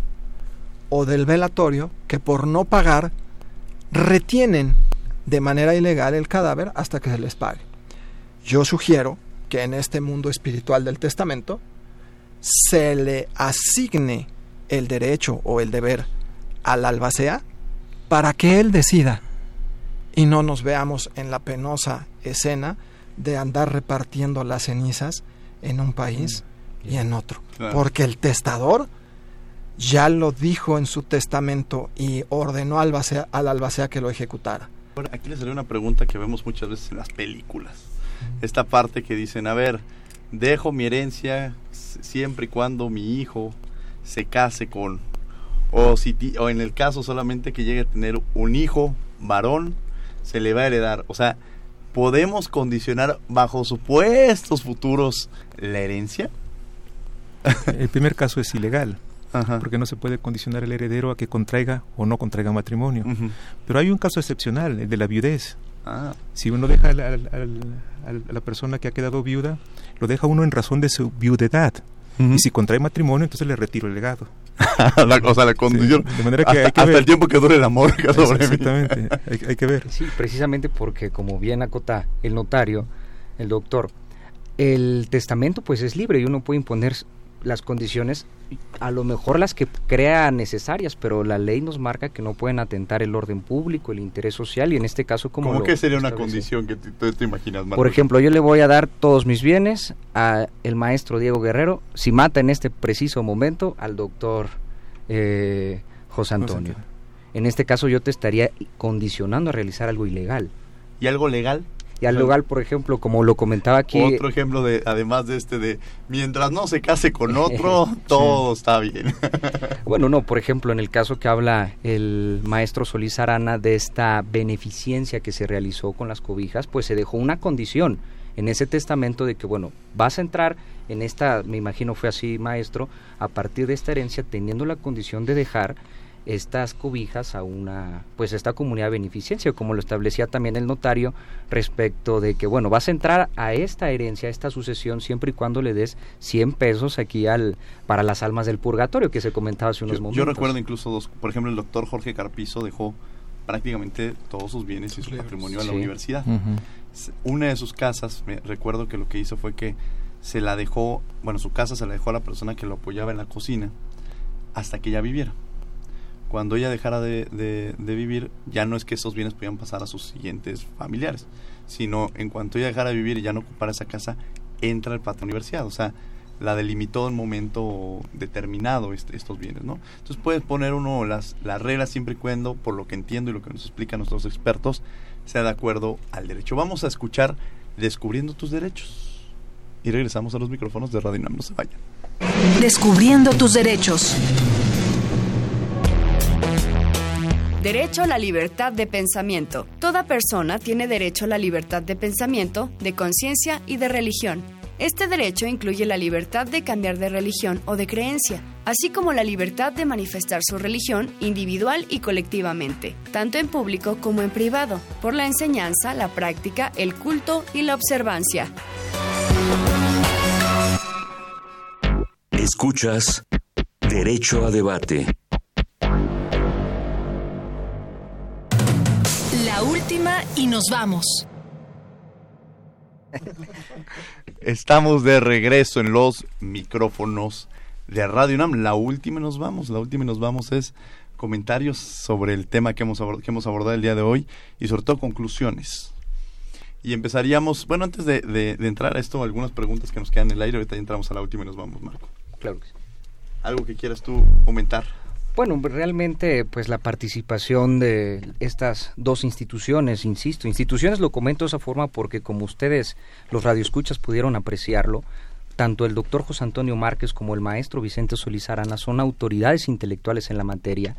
o del velatorio que por no pagar retienen de manera ilegal el cadáver hasta que se les pague. Yo sugiero que en este mundo espiritual del testamento se le asigne el derecho o el deber al albacea para que él decida y no nos veamos en la penosa escena de andar repartiendo las cenizas en un país y en otro. Porque el testador ya lo dijo en su testamento y ordenó al, al albacea que lo ejecutara. Bueno, aquí les haré una pregunta que vemos muchas veces en las películas. Esta parte que dicen, a ver, dejo mi herencia siempre y cuando mi hijo se case con... O, si, o en el caso solamente que llegue a tener un hijo varón, se le va a heredar. O sea, ¿podemos condicionar bajo supuestos futuros la herencia? El primer caso es ilegal porque no se puede condicionar el heredero a que contraiga o no contraiga matrimonio. Pero hay un caso excepcional, el de la viudez. Ah. Si uno deja a la, persona que ha quedado viuda, lo deja uno en razón de su viudedad. Y si contrae matrimonio, entonces le retiro el legado. la, o sea, la condición. de manera que hasta, el tiempo que dure el amor. Exactamente, hay, hay, que ver. Sí, precisamente porque, como bien acota el notario, el doctor, el testamento pues es libre y uno puede imponer las condiciones, a lo mejor las que crea necesarias, pero la ley nos marca que no pueden atentar el orden público, el interés social y en este caso como... ¿Cómo que sería una condición que tú te imaginas? Por ejemplo, yo le voy a dar todos mis bienes a el maestro Diego Guerrero si mata en este preciso momento al doctor eh, José Antonio. En este caso yo te estaría condicionando a realizar algo ilegal. ¿Y algo legal? Y al lugar, por ejemplo, como lo comentaba aquí. Otro ejemplo de, además de este, de mientras no se case con otro, todo está bien. bueno, no, por ejemplo, en el caso que habla el maestro Solís Arana de esta beneficencia que se realizó con las cobijas, pues se dejó una condición en ese testamento de que, bueno, vas a entrar en esta, me imagino fue así, maestro, a partir de esta herencia, teniendo la condición de dejar estas cobijas a una, pues esta comunidad de beneficencia, como lo establecía también el notario respecto de que, bueno, vas a entrar a esta herencia, a esta sucesión, siempre y cuando le des 100 pesos aquí al, para las almas del purgatorio, que se comentaba hace unos yo, momentos. Yo recuerdo incluso dos, por ejemplo, el doctor Jorge Carpizo dejó prácticamente todos sus bienes y su patrimonio a la universidad. Una de sus casas, me recuerdo que lo que hizo fue que se la dejó, bueno, su casa se la dejó a la persona que lo apoyaba en la cocina hasta que ella viviera cuando ella dejara de, vivir, ya no es que esos bienes pudieran pasar a sus siguientes familiares, sino en cuanto ella dejara de vivir y ya no ocupara esa casa, entra el patrón universidad, o sea, la delimitó en momento determinado estos bienes, ¿no? Entonces puedes poner uno las, las reglas siempre y cuando, por lo que entiendo y lo que nos explican nuestros expertos, sea de acuerdo al derecho. Vamos a escuchar Descubriendo tus derechos. Y regresamos a los micrófonos de Radio Nam. Descubriendo tus derechos. Derecho a la libertad de pensamiento. Toda persona tiene derecho a la libertad de pensamiento, de conciencia y de religión. Este derecho incluye la libertad de cambiar de religión o de creencia, así como la libertad de manifestar su religión individual y colectivamente, tanto en público como en privado, por la enseñanza, la práctica, el culto y la observancia. Escuchas Derecho a Debate. Última y nos vamos. Estamos de regreso en los micrófonos de Radio UNAM. La última y nos vamos. La última y nos vamos es comentarios sobre el tema que hemos, que hemos abordado el día de hoy y sobre todo conclusiones. Y empezaríamos, bueno, antes de, entrar a esto, algunas preguntas que nos quedan en el aire. Ahorita ya entramos a la última y nos vamos, Marco. Claro que sí. ¿Algo que quieras tú comentar? Bueno, realmente pues la participación de estas dos instituciones, insisto, instituciones lo comento de esa forma porque como ustedes, los radioescuchas, pudieron apreciarlo, tanto el doctor José Antonio Márquez como el maestro Vicente Solís Arana son autoridades intelectuales en la materia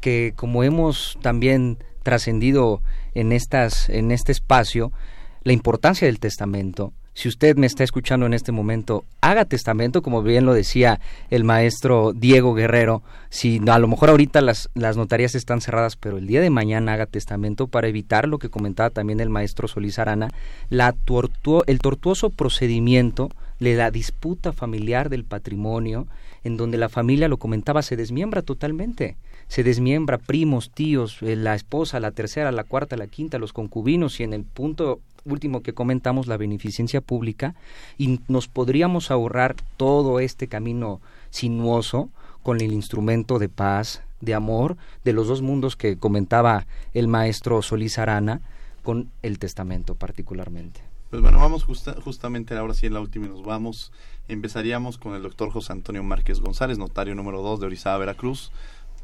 que como hemos también trascendido en estas en este espacio la importancia del testamento si usted me está escuchando en este momento, haga testamento, como bien lo decía el maestro Diego Guerrero. Si a lo mejor ahorita las, las notarías están cerradas, pero el día de mañana haga testamento para evitar lo que comentaba también el maestro Solís Arana, la el tortuoso procedimiento de la disputa familiar del patrimonio, en donde la familia, lo comentaba, se desmiembra totalmente se desmiembra primos, tíos, eh, la esposa, la tercera, la cuarta, la quinta, los concubinos y en el punto último que comentamos, la beneficencia pública, y nos podríamos ahorrar todo este camino sinuoso con el instrumento de paz, de amor, de los dos mundos que comentaba el maestro Solís Arana, con el testamento particularmente. Pues bueno, vamos justamente ahora sí en la última y nos vamos. Empezaríamos con el doctor José Antonio Márquez González, notario número 2 de Orizaba, Veracruz.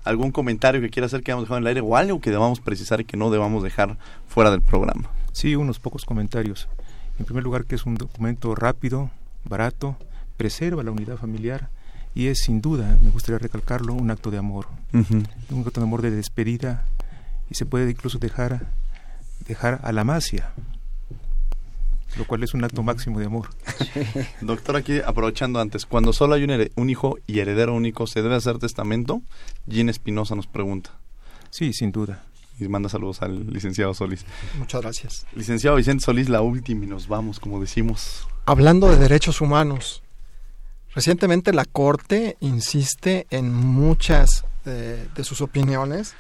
¿Algún comentario que quiera hacer que hayamos dejado en el aire o algo que debamos precisar y que no debamos dejar fuera del programa? Sí, unos pocos comentarios. En primer lugar, que es un documento rápido, barato, preserva la unidad familiar y es sin duda, me gustaría recalcarlo, un acto de amor. Un acto de amor de despedida y se puede incluso dejar, dejar a la masia, lo cual es un acto máximo de amor. Doctor, aquí aprovechando antes, cuando solo hay un, un, hijo y heredero único, ¿se debe hacer testamento? Jean Espinosa nos pregunta. Sí, sin duda y manda saludos al licenciado Solís. Muchas gracias. Licenciado Vicente Solís, la última y nos vamos, como decimos. Hablando de derechos humanos, recientemente la Corte insiste en muchas de, sus opiniones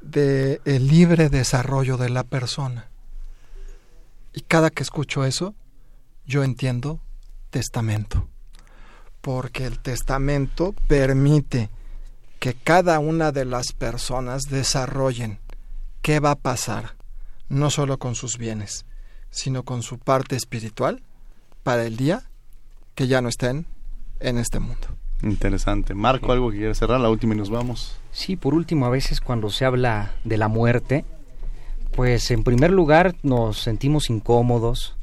de el libre desarrollo de la persona. Y cada que escucho eso, yo entiendo testamento. porque el testamento permite que cada una de las personas desarrollen qué va a pasar, no solo con sus bienes, sino con su parte espiritual para el día que ya no estén en este mundo. Interesante. Marco, algo que quiere cerrar, la última y nos vamos. Sí, por último, a veces cuando se habla de la muerte, pues en primer lugar nos sentimos incómodos,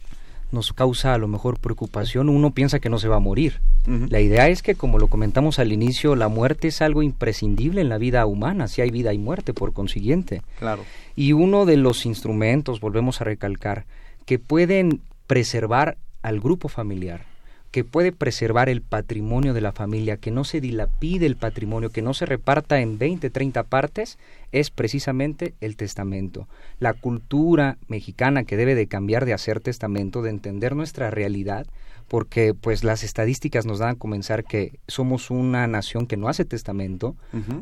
nos causa a lo mejor preocupación, uno piensa que no se va a morir. La idea es que, como lo comentamos al inicio, la muerte es algo imprescindible en la vida humana, si hay vida y muerte, por consiguiente. Claro. Y uno de los instrumentos, volvemos a recalcar, que pueden preservar al grupo familiar, que puede preservar el patrimonio de la familia, que no se dilapide el patrimonio, que no se reparta en 20, 30 partes, es precisamente el testamento. La cultura mexicana que debe de cambiar de hacer testamento, de entender nuestra realidad, porque pues las estadísticas nos dan a comenzar que somos una nación que no hace testamento,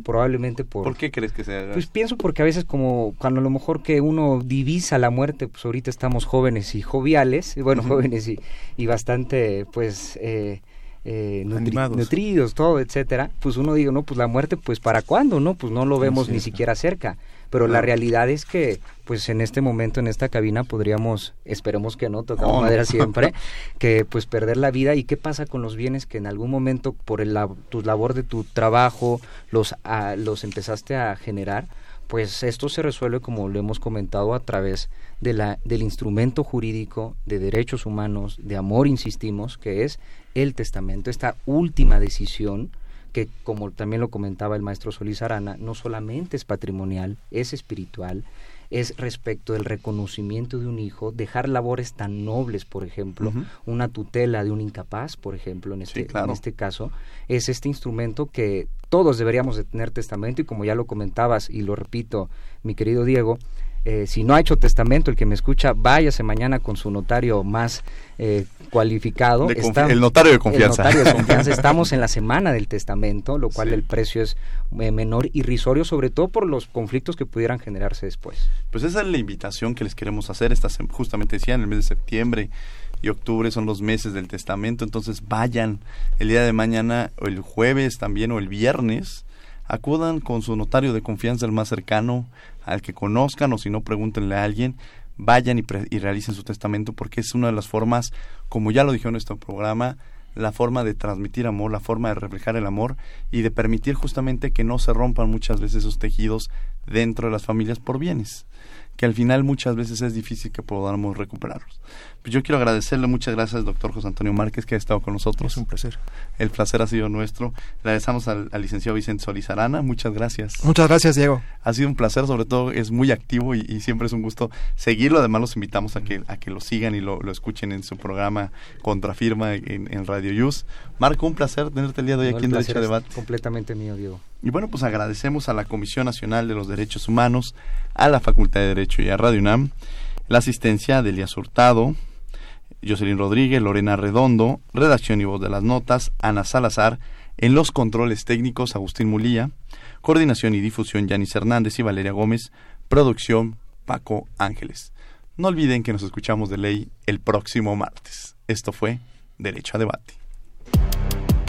probablemente por... ¿Por qué crees que sea? Pues pienso porque a veces como cuando a lo mejor que uno divisa la muerte, pues ahorita estamos jóvenes y joviales, bueno, jóvenes y, y bastante pues... Eh, eh, nutridos, todo, etcétera, pues uno diga, no, pues la muerte, pues para cuándo, ¿no? Pues no lo vemos ni siquiera cerca. Pero la realidad es que, pues en este momento, en esta cabina, podríamos, esperemos que no, tocamos madera siempre, que pues perder la vida. ¿Y qué pasa con los bienes que en algún momento, por el, tu labor de tu trabajo, los, los empezaste a generar? Pues esto se resuelve, como lo hemos comentado, a través de la, del instrumento jurídico de derechos humanos, de amor, insistimos, que es el testamento, esta última decisión que, como también lo comentaba el maestro Solís Arana, no solamente es patrimonial, es espiritual, es respecto del reconocimiento de un hijo, dejar labores tan nobles, por ejemplo, una tutela de un incapaz, por ejemplo, en este, en este caso, es este instrumento que todos deberíamos de tener testamento y como ya lo comentabas y lo repito, mi querido Diego, eh, si no ha hecho testamento, el que me escucha, váyase mañana con su notario más eh, cualificado. el notario de confianza. Estamos en la semana del testamento, lo cual el precio es eh, menor, irrisorio, sobre todo por los conflictos que pudieran generarse después. Pues esa es la invitación que les queremos hacer. Esta, justamente decía, en el mes de septiembre y octubre son los meses del testamento, entonces vayan el día de mañana, o el jueves también, o el viernes, acudan con su notario de confianza el más cercano, al que conozcan o si no pregúntenle a alguien, vayan y, y realicen su testamento porque es una de las formas, como ya lo dijo en nuestro programa, la forma de transmitir amor, la forma de reflejar el amor y de permitir justamente que no se rompan muchas veces esos tejidos dentro de las familias por bienes que al final muchas veces es difícil que podamos recuperarlos. Pues yo quiero agradecerle muchas gracias, doctor José Antonio Márquez, que ha estado con nosotros. Es un placer. El placer ha sido nuestro. Le agradecemos al, licenciado Vicente Solís Arana. Muchas gracias. Muchas gracias, Diego. Ha sido un placer, sobre todo es muy activo y, siempre es un gusto seguirlo. Además, los invitamos a que, a que lo sigan y lo, escuchen en su programa Contrafirma en, en Radio Yus. Marco, un placer tenerte el día de hoy aquí en Derecho Debate. Completamente mío, Diego. Y bueno, pues agradecemos a la Comisión Nacional de los Derechos Humanos, a la Facultad de Derecho y a Radio UNAM, la asistencia de Elías Hurtado, Jocelyn Rodríguez, Lorena Redondo, redacción y voz de las notas, Ana Salazar, en los controles técnicos Agustín Mulía, coordinación y difusión Yanis Hernández y Valeria Gómez, producción Paco Ángeles. No olviden que nos escuchamos de ley el próximo martes. Esto fue Derecho a Debate.